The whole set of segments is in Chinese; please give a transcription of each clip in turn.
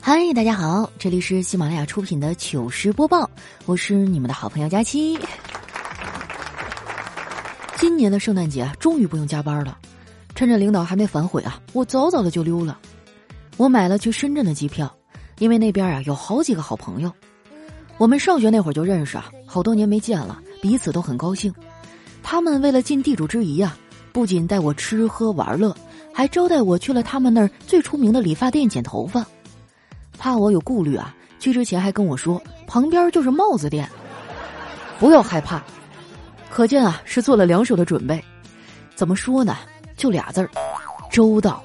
嗨，大家好，这里是喜马拉雅出品的糗事播报，我是你们的好朋友佳期。今年的圣诞节终于不用加班了，趁着领导还没反悔啊，我早早的就溜了。我买了去深圳的机票，因为那边啊有好几个好朋友，我们上学那会儿就认识啊，好多年没见了，彼此都很高兴。他们为了尽地主之谊啊，不仅带我吃喝玩乐，还招待我去了他们那儿最出名的理发店剪头发。怕我有顾虑啊，去之前还跟我说旁边就是帽子店，不要害怕。可见啊，是做了两手的准备。怎么说呢？就俩字儿，周到。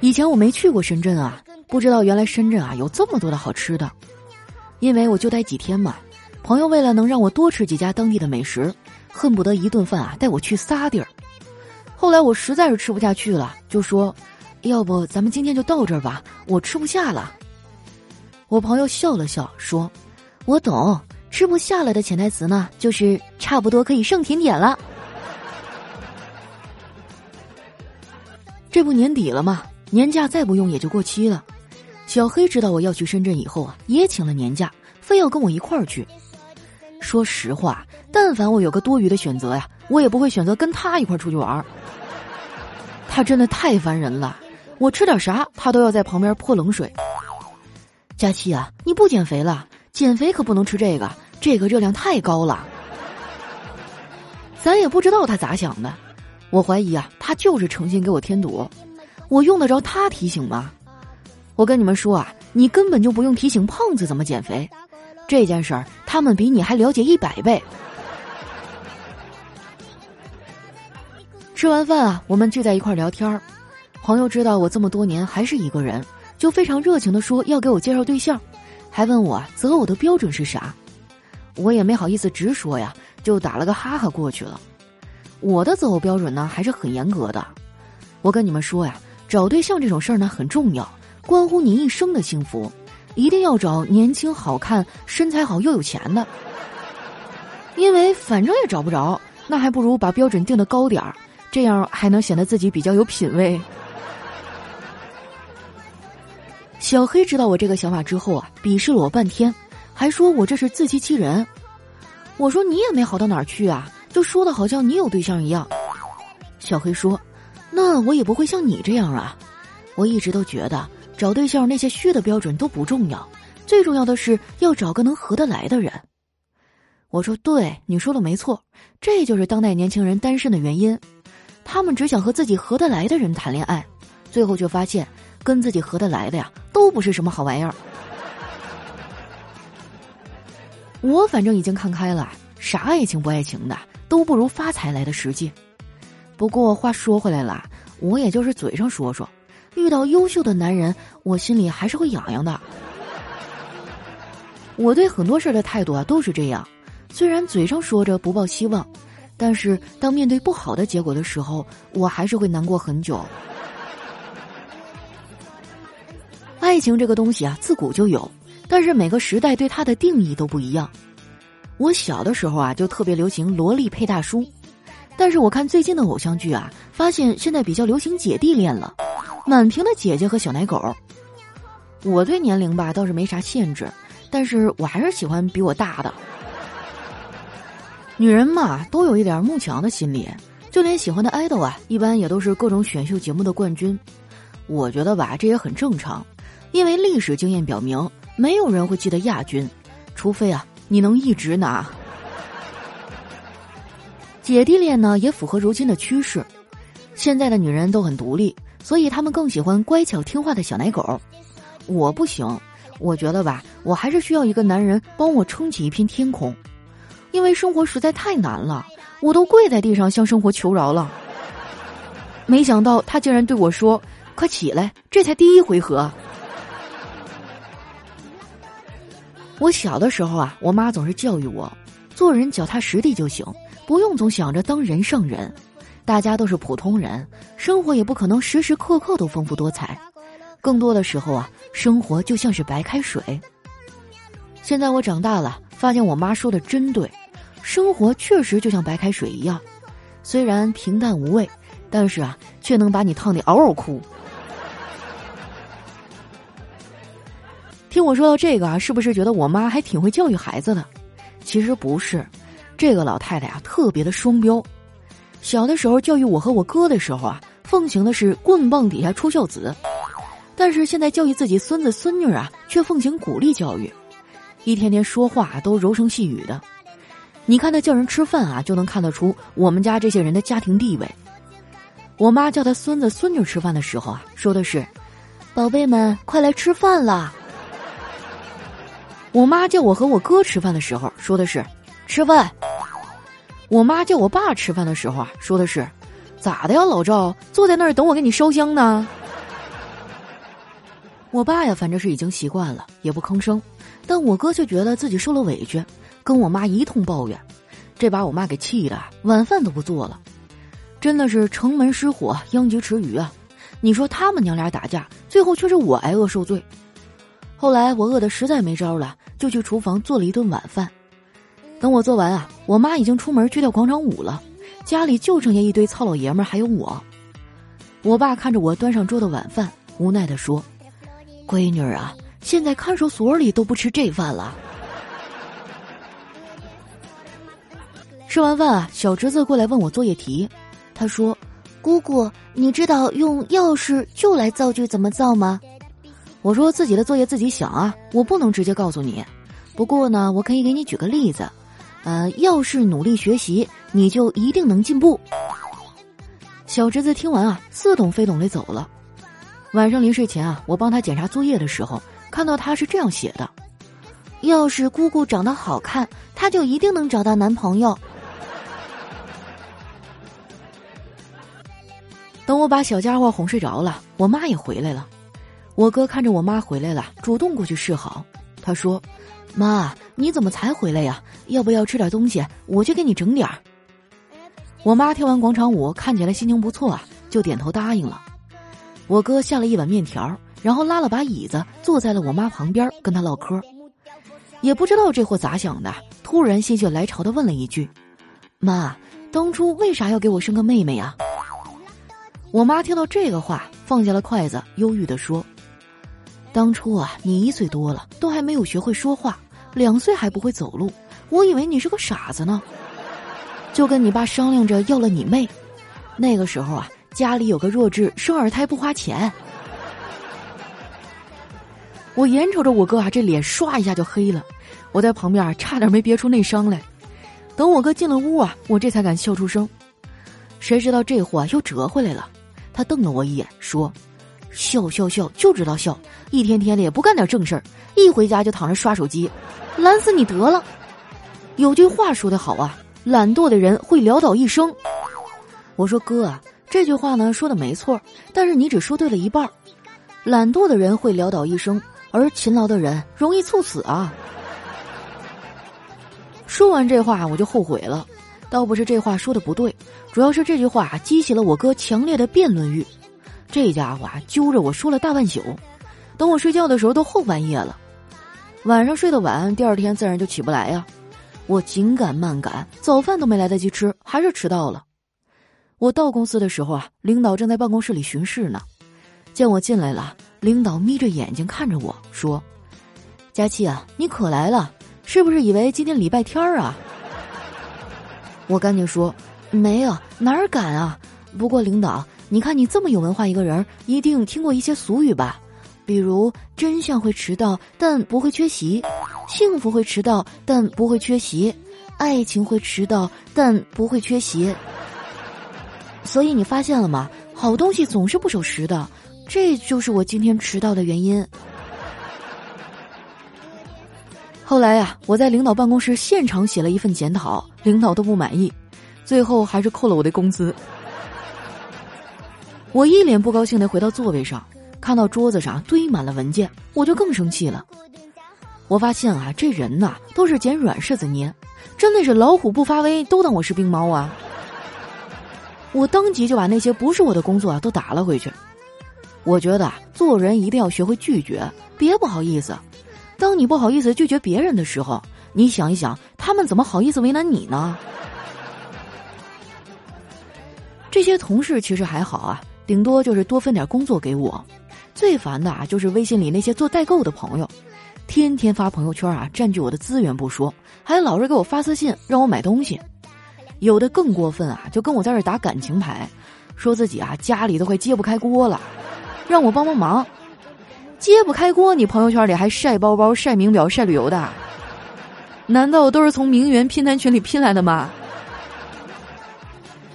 以前我没去过深圳啊，不知道原来深圳啊有这么多的好吃的。因为我就待几天嘛，朋友为了能让我多吃几家当地的美食，恨不得一顿饭啊带我去仨地儿。后来我实在是吃不下去了，就说。要不咱们今天就到这儿吧，我吃不下了。我朋友笑了笑说：“我懂，吃不下了的潜台词呢，就是差不多可以上甜点了。”这不年底了吗？年假再不用也就过期了。小黑知道我要去深圳以后啊，也请了年假，非要跟我一块儿去。说实话，但凡我有个多余的选择呀，我也不会选择跟他一块出去玩儿。他真的太烦人了。我吃点啥，他都要在旁边泼冷水。佳期啊，你不减肥了？减肥可不能吃这个，这个热量太高了。咱也不知道他咋想的，我怀疑啊，他就是诚心给我添堵。我用得着他提醒吗？我跟你们说啊，你根本就不用提醒胖子怎么减肥，这件事儿他们比你还了解一百倍。吃完饭啊，我们聚在一块儿聊天儿。朋友知道我这么多年还是一个人，就非常热情的说要给我介绍对象，还问我择偶的标准是啥。我也没好意思直说呀，就打了个哈哈过去了。我的择偶标准呢还是很严格的。我跟你们说呀，找对象这种事儿呢很重要，关乎你一生的幸福，一定要找年轻、好看、身材好又有钱的。因为反正也找不着，那还不如把标准定的高点儿，这样还能显得自己比较有品位。小黑知道我这个想法之后啊，鄙视了我半天，还说我这是自欺欺人。我说你也没好到哪儿去啊，就说的好像你有对象一样。小黑说：“那我也不会像你这样啊。我一直都觉得找对象那些虚的标准都不重要，最重要的是要找个能合得来的人。”我说：“对，你说的没错，这就是当代年轻人单身的原因，他们只想和自己合得来的人谈恋爱，最后却发现。”跟自己合得来的呀，都不是什么好玩意儿。我反正已经看开了，啥爱情不爱情的，都不如发财来的实际。不过话说回来了，我也就是嘴上说说，遇到优秀的男人，我心里还是会痒痒的。我对很多事的态度啊都是这样，虽然嘴上说着不抱希望，但是当面对不好的结果的时候，我还是会难过很久。爱情这个东西啊，自古就有，但是每个时代对它的定义都不一样。我小的时候啊，就特别流行萝莉配大叔，但是我看最近的偶像剧啊，发现现在比较流行姐弟恋了，满屏的姐姐和小奶狗。我对年龄吧倒是没啥限制，但是我还是喜欢比我大的。女人嘛，都有一点慕强的心理，就连喜欢的爱豆啊，一般也都是各种选秀节目的冠军。我觉得吧，这也很正常。因为历史经验表明，没有人会记得亚军，除非啊你能一直拿。姐弟恋呢也符合如今的趋势，现在的女人都很独立，所以她们更喜欢乖巧听话的小奶狗。我不行，我觉得吧，我还是需要一个男人帮我撑起一片天空，因为生活实在太难了，我都跪在地上向生活求饶了。没想到他竟然对我说：“快起来，这才第一回合。”我小的时候啊，我妈总是教育我，做人脚踏实地就行，不用总想着当人上人。大家都是普通人，生活也不可能时时刻刻都丰富多彩。更多的时候啊，生活就像是白开水。现在我长大了，发现我妈说的真对，生活确实就像白开水一样，虽然平淡无味，但是啊，却能把你烫得嗷嗷哭。听我说到这个啊，是不是觉得我妈还挺会教育孩子的？其实不是，这个老太太啊特别的双标。小的时候教育我和我哥的时候啊，奉行的是棍棒底下出孝子，但是现在教育自己孙子孙女啊，却奉行鼓励教育，一天天说话都柔声细语的。你看他叫人吃饭啊，就能看得出我们家这些人的家庭地位。我妈叫他孙子孙女吃饭的时候啊，说的是：“宝贝们，快来吃饭啦。”我妈叫我和我哥吃饭的时候，说的是“吃饭”。我妈叫我爸吃饭的时候啊，说的是“咋的呀，老赵，坐在那儿等我给你烧香呢。”我爸呀，反正是已经习惯了，也不吭声。但我哥却觉得自己受了委屈，跟我妈一通抱怨，这把我妈给气的，晚饭都不做了。真的是城门失火，殃及池鱼啊！你说他们娘俩打架，最后却是我挨饿受罪。后来我饿得实在没招了。就去厨房做了一顿晚饭，等我做完啊，我妈已经出门去跳广场舞了，家里就剩下一堆糙老爷们儿还有我。我爸看着我端上桌的晚饭，无奈的说：“闺女啊，现在看守所里都不吃这饭了。”吃完饭啊，小侄子过来问我作业题，他说：“姑姑，你知道用钥匙就来造句怎么造吗？”我说自己的作业自己想啊，我不能直接告诉你。不过呢，我可以给你举个例子，呃，要是努力学习，你就一定能进步。小侄子听完啊，似懂非懂的走了。晚上临睡前啊，我帮他检查作业的时候，看到他是这样写的：要是姑姑长得好看，他就一定能找到男朋友。等我把小家伙哄睡着了，我妈也回来了。我哥看着我妈回来了，主动过去示好。他说：“妈，你怎么才回来呀？要不要吃点东西？我去给你整点儿。”我妈跳完广场舞，看起来心情不错啊，就点头答应了。我哥下了一碗面条，然后拉了把椅子坐在了我妈旁边，跟她唠嗑。也不知道这货咋想的，突然心血来潮的问了一句：“妈，当初为啥要给我生个妹妹呀？”我妈听到这个话，放下了筷子，忧郁的说。当初啊，你一岁多了，都还没有学会说话，两岁还不会走路，我以为你是个傻子呢，就跟你爸商量着要了你妹。那个时候啊，家里有个弱智，生二胎不花钱。我眼瞅着我哥啊，这脸唰一下就黑了，我在旁边差点没憋出内伤来。等我哥进了屋啊，我这才敢笑出声。谁知道这货又折回来了，他瞪了我一眼，说。笑笑笑，就知道笑，一天天的也不干点正事儿，一回家就躺着刷手机，懒死你得了。有句话说得好啊，懒惰的人会潦倒一生。我说哥啊，这句话呢说的没错，但是你只说对了一半。懒惰的人会潦倒一生，而勤劳的人容易猝死啊。说完这话，我就后悔了，倒不是这话说的不对，主要是这句话激起了我哥强烈的辩论欲。这家伙，揪着我说了大半宿，等我睡觉的时候都后半夜了。晚上睡得晚，第二天自然就起不来呀。我紧赶慢赶，早饭都没来得及吃，还是迟到了。我到公司的时候啊，领导正在办公室里巡视呢。见我进来了，领导眯着眼睛看着我说：“佳琪啊，你可来了，是不是以为今天礼拜天儿啊？”我赶紧说：“没有，哪儿敢啊！不过领导。”你看，你这么有文化一个人，一定听过一些俗语吧？比如“真相会迟到，但不会缺席；幸福会迟到，但不会缺席；爱情会迟到，但不会缺席。”所以你发现了吗？好东西总是不守时的，这就是我今天迟到的原因。后来呀，我在领导办公室现场写了一份检讨，领导都不满意，最后还是扣了我的工资。我一脸不高兴的回到座位上，看到桌子上堆满了文件，我就更生气了。我发现啊，这人呐都是捡软柿子捏，真的是老虎不发威，都当我是病猫啊！我当即就把那些不是我的工作啊都打了回去。我觉得啊做人一定要学会拒绝，别不好意思。当你不好意思拒绝别人的时候，你想一想，他们怎么好意思为难你呢？这些同事其实还好啊，顶多就是多分点工作给我。最烦的啊，就是微信里那些做代购的朋友，天天发朋友圈啊，占据我的资源不说，还老是给我发私信让我买东西。有的更过分啊，就跟我在这打感情牌，说自己啊家里都快揭不开锅了，让我帮帮忙。揭不开锅，你朋友圈里还晒包包、晒名表、晒旅游的，难道都是从名媛拼单群里拼来的吗？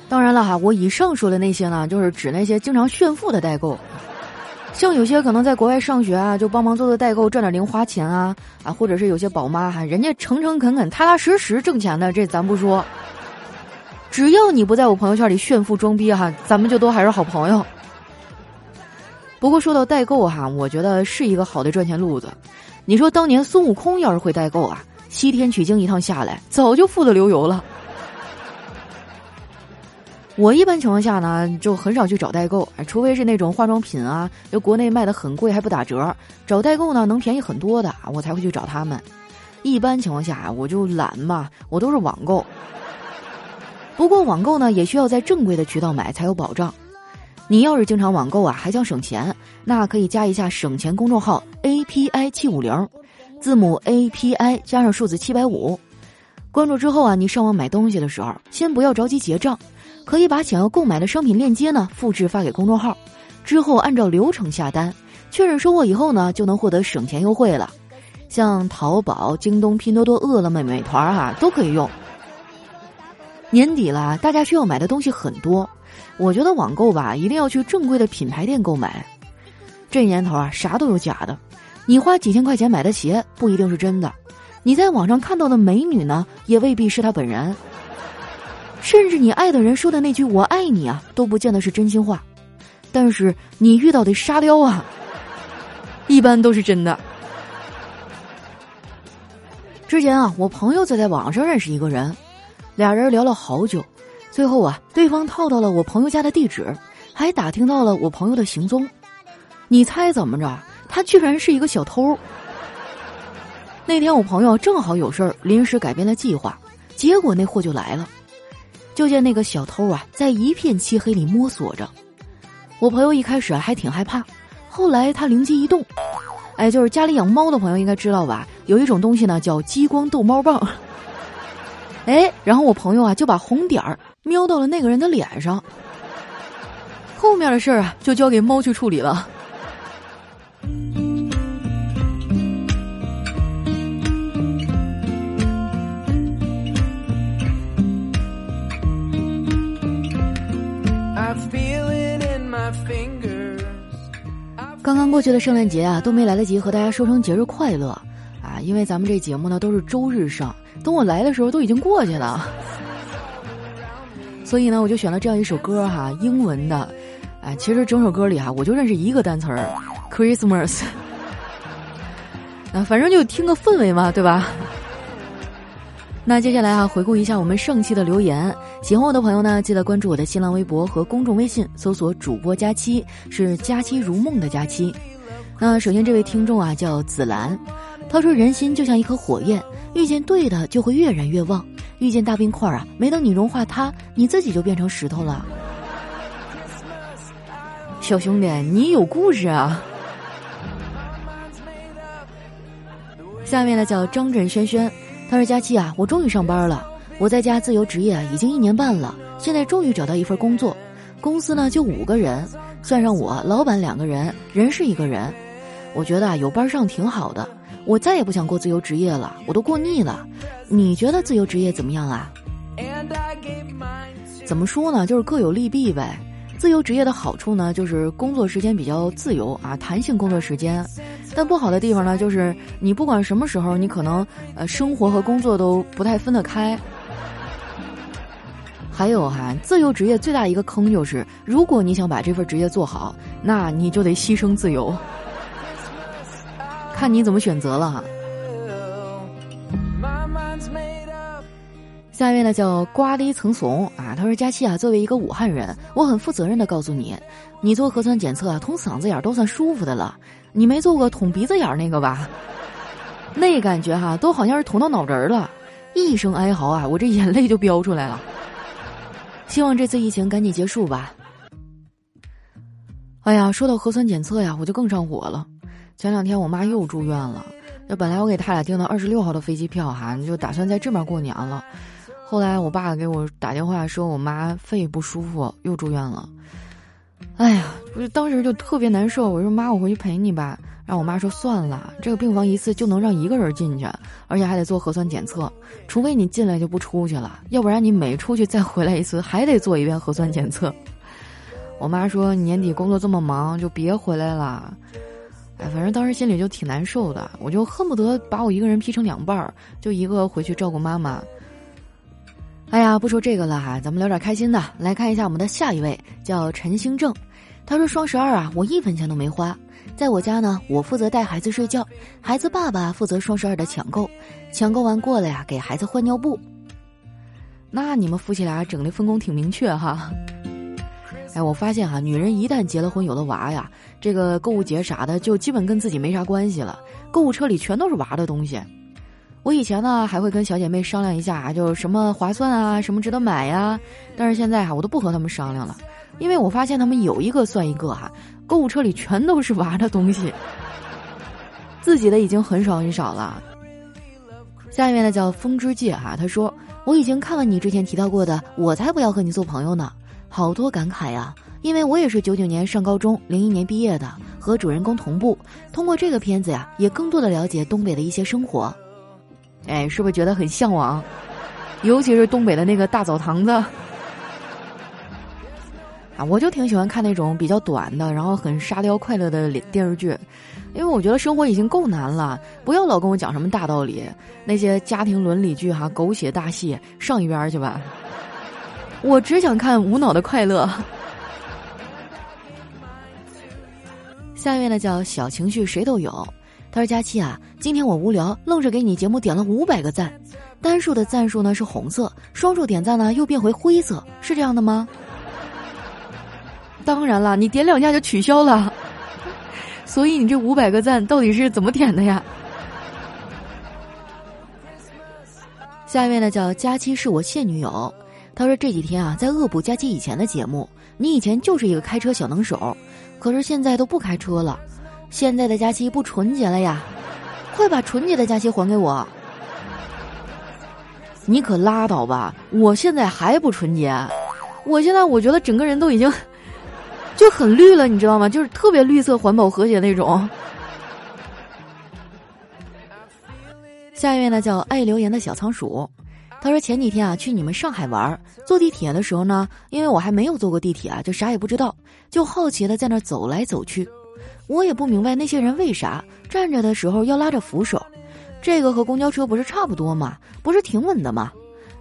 当然了哈，我以上说的那些呢，就是指那些经常炫富的代购。像有些可能在国外上学啊，就帮忙做做代购赚点零花钱啊啊，或者是有些宝妈哈，人家诚诚恳恳、踏踏实实挣钱的，这咱不说。只要你不在我朋友圈里炫富装逼哈，咱们就都还是好朋友。不过说到代购哈，我觉得是一个好的赚钱路子。你说当年孙悟空要是会代购啊，西天取经一趟下来，早就富得流油了。我一般情况下呢，就很少去找代购，除非是那种化妆品啊，就国内卖的很贵还不打折，找代购呢能便宜很多的，我才会去找他们。一般情况下我就懒嘛，我都是网购。不过网购呢，也需要在正规的渠道买才有保障。你要是经常网购啊，还想省钱，那可以加一下省钱公众号 A P I 七五零，字母 A P I 加上数字七百五。关注之后啊，你上网买东西的时候，先不要着急结账。可以把想要购买的商品链接呢复制发给公众号，之后按照流程下单，确认收货以后呢就能获得省钱优惠了。像淘宝、京东、拼多多、饿了么、美团哈都可以用。年底了，大家需要买的东西很多，我觉得网购吧一定要去正规的品牌店购买。这年头啊，啥都有假的，你花几千块钱买的鞋不一定是真的，你在网上看到的美女呢也未必是她本人。甚至你爱的人说的那句“我爱你”啊，都不见得是真心话。但是你遇到的沙雕啊，一般都是真的。之前啊，我朋友在在网上认识一个人，俩人聊了好久，最后啊，对方套到了我朋友家的地址，还打听到了我朋友的行踪。你猜怎么着？他居然是一个小偷。那天我朋友正好有事儿，临时改变了计划，结果那货就来了。就见那个小偷啊，在一片漆黑里摸索着。我朋友一开始还挺害怕，后来他灵机一动，哎，就是家里养猫的朋友应该知道吧？有一种东西呢叫激光逗猫棒。哎，然后我朋友啊就把红点儿瞄到了那个人的脸上。后面的事儿啊就交给猫去处理了。刚刚过去的圣诞节啊，都没来得及和大家说声节日快乐啊！因为咱们这节目呢都是周日上，等我来的时候都已经过去了。所以呢，我就选了这样一首歌哈，英文的。哎，其实整首歌里哈，我就认识一个单词儿，Christmas。啊，反正就听个氛围嘛，对吧？那接下来啊，回顾一下我们上期的留言。喜欢我的朋友呢，记得关注我的新浪微博和公众微信，搜索“主播佳期”，是“佳期如梦”的佳期。那首先这位听众啊，叫紫兰，他说：“人心就像一颗火焰，遇见对的就会越燃越旺；遇见大冰块啊，没等你融化它，你自己就变成石头了。”小兄弟，你有故事啊！下面呢，叫张震轩轩。他说：“佳期啊，我终于上班了。我在家自由职业已经一年半了，现在终于找到一份工作。公司呢就五个人，算上我，老板两个人，人是一个人。我觉得啊，有班上挺好的。我再也不想过自由职业了，我都过腻了。你觉得自由职业怎么样啊？怎么说呢？就是各有利弊呗。”自由职业的好处呢，就是工作时间比较自由啊，弹性工作时间。但不好的地方呢，就是你不管什么时候，你可能呃生活和工作都不太分得开。还有哈，自由职业最大一个坑就是，如果你想把这份职业做好，那你就得牺牲自由。看你怎么选择了。下一位呢叫瓜梨层怂啊，他说：“佳期啊，作为一个武汉人，我很负责任的告诉你，你做核酸检测啊，捅嗓子眼都算舒服的了，你没做过捅鼻子眼那个吧？那感觉哈，都好像是捅到脑仁了，一声哀嚎啊，我这眼泪就飙出来了。希望这次疫情赶紧结束吧。哎呀，说到核酸检测呀，我就更上火了。前两天我妈又住院了，那本来我给他俩订的二十六号的飞机票哈，就打算在这边过年了。后来我爸给我打电话说，我妈肺不舒服，又住院了。哎呀，我就当时就特别难受。我说妈，我回去陪你吧。让我妈说算了，这个病房一次就能让一个人进去，而且还得做核酸检测，除非你进来就不出去了，要不然你每出去再回来一次还得做一遍核酸检测。我妈说年底工作这么忙，就别回来了。反正当时心里就挺难受的，我就恨不得把我一个人劈成两半儿，就一个回去照顾妈妈。哎呀，不说这个了哈，咱们聊点开心的，来看一下我们的下一位，叫陈兴正。他说双十二啊，我一分钱都没花，在我家呢，我负责带孩子睡觉，孩子爸爸负责双十二的抢购，抢购完过了呀，给孩子换尿布。那你们夫妻俩整的分工挺明确哈。哎，我发现哈，女人一旦结了婚有了娃呀。这个购物节啥的，就基本跟自己没啥关系了。购物车里全都是娃的东西。我以前呢，还会跟小姐妹商量一下啊，就什么划算啊，什么值得买呀。但是现在哈，我都不和他们商量了，因为我发现他们有一个算一个哈，购物车里全都是娃的东西，自己的已经很少很少了。下面呢叫风之界哈，他说我已经看了你之前提到过的，我才不要和你做朋友呢，好多感慨呀。因为我也是九九年上高中，零一年毕业的，和主人公同步。通过这个片子呀，也更多的了解东北的一些生活。哎，是不是觉得很向往？尤其是东北的那个大澡堂子。啊，我就挺喜欢看那种比较短的，然后很沙雕快乐的电视剧，因为我觉得生活已经够难了，不要老跟我讲什么大道理，那些家庭伦理剧哈，狗血大戏，上一边去吧。我只想看无脑的快乐。下面呢叫小情绪谁都有，他说佳期啊，今天我无聊，愣是给你节目点了五百个赞，单数的赞数呢是红色，双数点赞呢又变回灰色，是这样的吗？当然了，你点两下就取消了，所以你这五百个赞到底是怎么点的呀？下一位呢叫佳期是我现女友，他说这几天啊在恶补佳期以前的节目，你以前就是一个开车小能手。可是现在都不开车了，现在的假期不纯洁了呀！快把纯洁的假期还给我！你可拉倒吧！我现在还不纯洁，我现在我觉得整个人都已经就很绿了，你知道吗？就是特别绿色、环保、和谐那种。下一位呢，叫爱留言的小仓鼠，他说前几天啊去你们上海玩，坐地铁的时候呢，因为我还没有坐过地铁啊，就啥也不知道。就好奇的在那走来走去，我也不明白那些人为啥站着的时候要拉着扶手，这个和公交车不是差不多吗？不是挺稳的吗？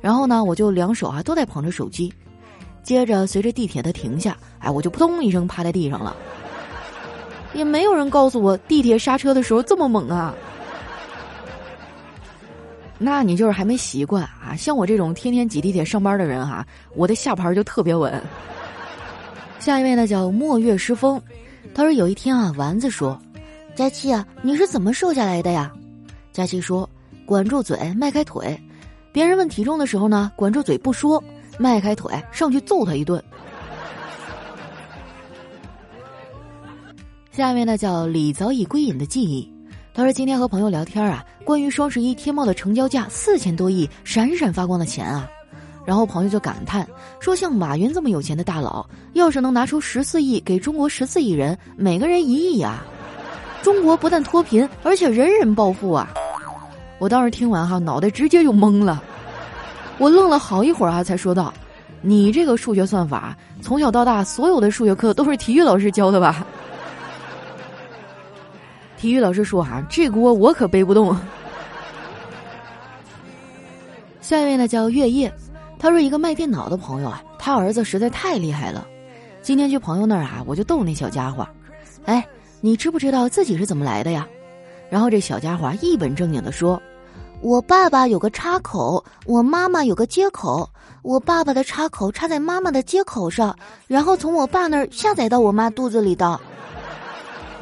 然后呢，我就两手啊都在捧着手机，接着随着地铁的停下，哎，我就扑通一声趴在地上了。也没有人告诉我地铁刹车的时候这么猛啊。那你就是还没习惯啊，像我这种天天挤地铁上班的人哈，我的下盘就特别稳。下一位呢叫墨月诗风，他说有一天啊，丸子说：“佳期啊，你是怎么瘦下来的呀？”佳期说：“管住嘴，迈开腿。别人问体重的时候呢，管住嘴不说，迈开腿上去揍他一顿。”下面呢叫李早已归隐的记忆，他说今天和朋友聊天啊，关于双十一天猫的成交价四千多亿，闪闪发光的钱啊。然后朋友就感叹说：“像马云这么有钱的大佬，要是能拿出十四亿给中国十四亿人，每个人一亿呀，中国不但脱贫，而且人人暴富啊！”我当时听完哈，脑袋直接就懵了，我愣了好一会儿啊，才说道：“你这个数学算法，从小到大所有的数学课都是体育老师教的吧？”体育老师说：“哈，这锅我可背不动。”下一位呢，叫月夜。他说：“一个卖电脑的朋友啊，他儿子实在太厉害了。今天去朋友那儿啊，我就逗那小家伙，哎，你知不知道自己是怎么来的呀？”然后这小家伙一本正经的说：“我爸爸有个插口，我妈妈有个接口，我爸爸的插口插在妈妈的接口上，然后从我爸那儿下载到我妈肚子里的。”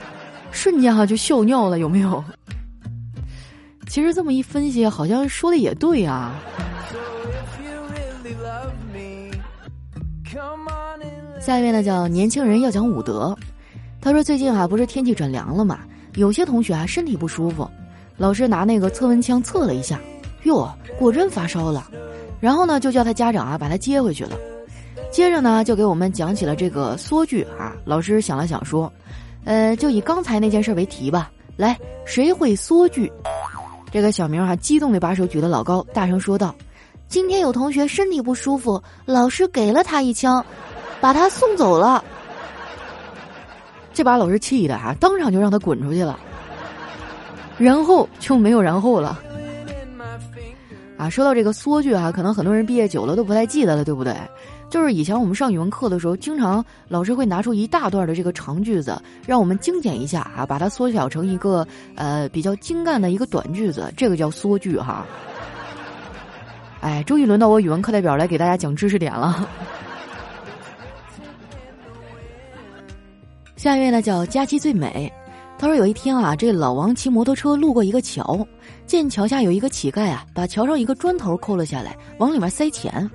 瞬间哈就笑尿了，有没有？其实这么一分析，好像说的也对啊。下一位呢叫年轻人要讲武德，他说最近啊不是天气转凉了嘛，有些同学啊身体不舒服，老师拿那个测温枪测了一下，哟果真发烧了，然后呢就叫他家长啊把他接回去了，接着呢就给我们讲起了这个缩句啊，老师想了想说，呃就以刚才那件事为题吧，来谁会缩句？这个小明啊激动的把手举得老高，大声说道：“今天有同学身体不舒服，老师给了他一枪。”把他送走了，这把老师气的啊，当场就让他滚出去了，然后就没有然后了。啊，说到这个缩句啊，可能很多人毕业久了都不太记得了，对不对？就是以前我们上语文课的时候，经常老师会拿出一大段的这个长句子，让我们精简一下啊，把它缩小成一个呃比较精干的一个短句子，这个叫缩句哈。哎，终于轮到我语文课代表来给大家讲知识点了。下一位呢叫佳期最美，他说有一天啊，这老王骑摩托车路过一个桥，见桥下有一个乞丐啊，把桥上一个砖头抠了下来，往里面塞钱。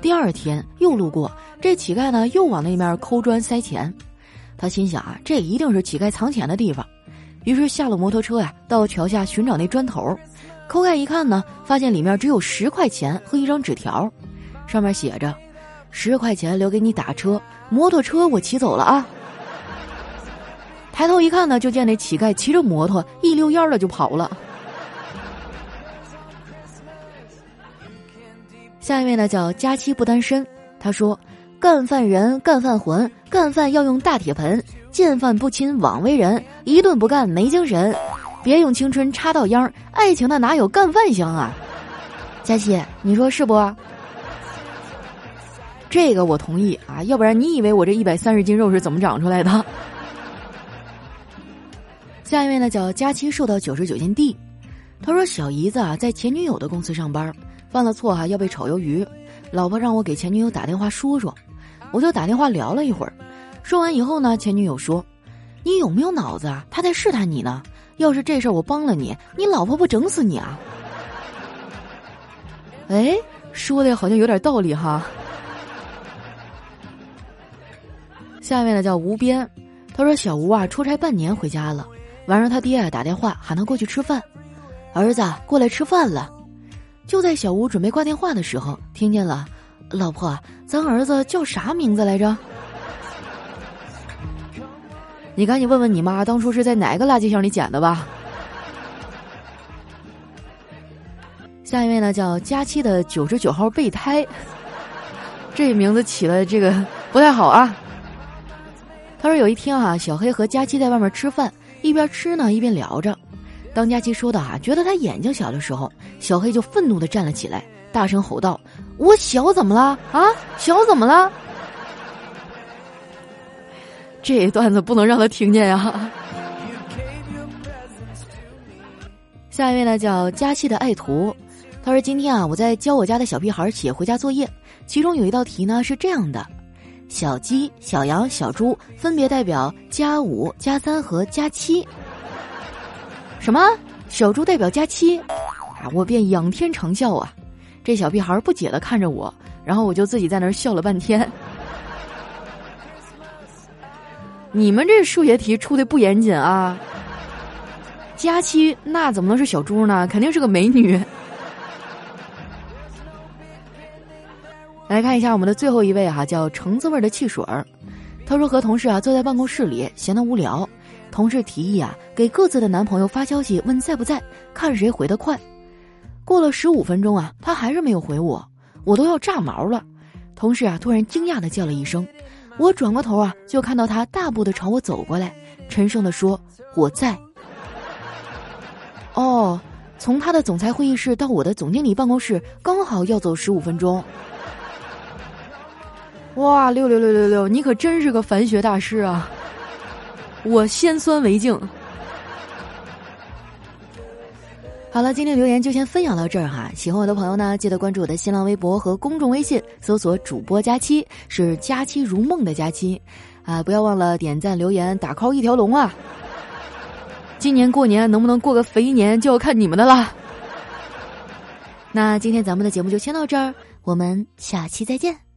第二天又路过，这乞丐呢又往那面抠砖塞钱，他心想啊，这一定是乞丐藏钱的地方，于是下了摩托车呀，到桥下寻找那砖头，抠开一看呢，发现里面只有十块钱和一张纸条，上面写着：“十块钱留给你打车，摩托车我骑走了啊。”抬头一看呢，就见那乞丐骑着摩托一溜烟的就跑了。下一位呢叫佳期不单身，他说：“干饭人，干饭魂，干饭要用大铁盆，见饭不亲枉为人，一顿不干没精神，别用青春插到秧爱情的哪有干饭香啊？” 佳期，你说是不？这个我同意啊，要不然你以为我这一百三十斤肉是怎么长出来的？下一位呢叫佳期瘦到九十九斤地，他说小姨子啊在前女友的公司上班，犯了错哈要被炒鱿鱼，老婆让我给前女友打电话说说，我就打电话聊了一会儿，说完以后呢前女友说，你有没有脑子啊？他在试探你呢，要是这事儿我帮了你，你老婆不整死你啊？哎，说的好像有点道理哈。下面的叫无边，他说小吴啊出差半年回家了。晚上，他爹啊打电话喊他过去吃饭，儿子过来吃饭了。就在小吴准备挂电话的时候，听见了：“老婆，咱儿子叫啥名字来着？”你赶紧问问你妈，当初是在哪个垃圾箱里捡的吧。下一位呢，叫佳期的九十九号备胎，这名字起的这个不太好啊。他说有一天啊，小黑和佳期在外面吃饭。一边吃呢，一边聊着。当佳琪说到啊，觉得他眼睛小的时候，小黑就愤怒的站了起来，大声吼道：“我小怎么了？啊，小怎么了？” 这一段子不能让他听见呀。下一位呢，叫佳琪的爱徒，他说：“今天啊，我在教我家的小屁孩写回家作业，其中有一道题呢是这样的。”小鸡、小羊、小猪分别代表加五、加三和加七。什么？小猪代表加七？啊！我便仰天长啸啊！这小屁孩不解的看着我，然后我就自己在那儿笑了半天。你们这数学题出的不严谨啊！加七那怎么能是小猪呢？肯定是个美女。来看一下我们的最后一位哈，叫橙子味的汽水儿。他说和同事啊坐在办公室里闲得无聊，同事提议啊给各自的男朋友发消息问在不在，看谁回得快。过了十五分钟啊，他还是没有回我，我都要炸毛了。同事啊突然惊讶的叫了一声，我转过头啊就看到他大步的朝我走过来，沉声的说我在。哦，从他的总裁会议室到我的总经理办公室刚好要走十五分钟。哇，六六六六六，你可真是个凡学大师啊！我先酸为敬。好了，今天留言就先分享到这儿哈。喜欢我的朋友呢，记得关注我的新浪微博和公众微信，搜索“主播佳期”，是“佳期如梦”的佳期啊！不要忘了点赞、留言、打 call 一条龙啊！今年过年能不能过个肥年，就要看你们的啦。那今天咱们的节目就先到这儿，我们下期再见。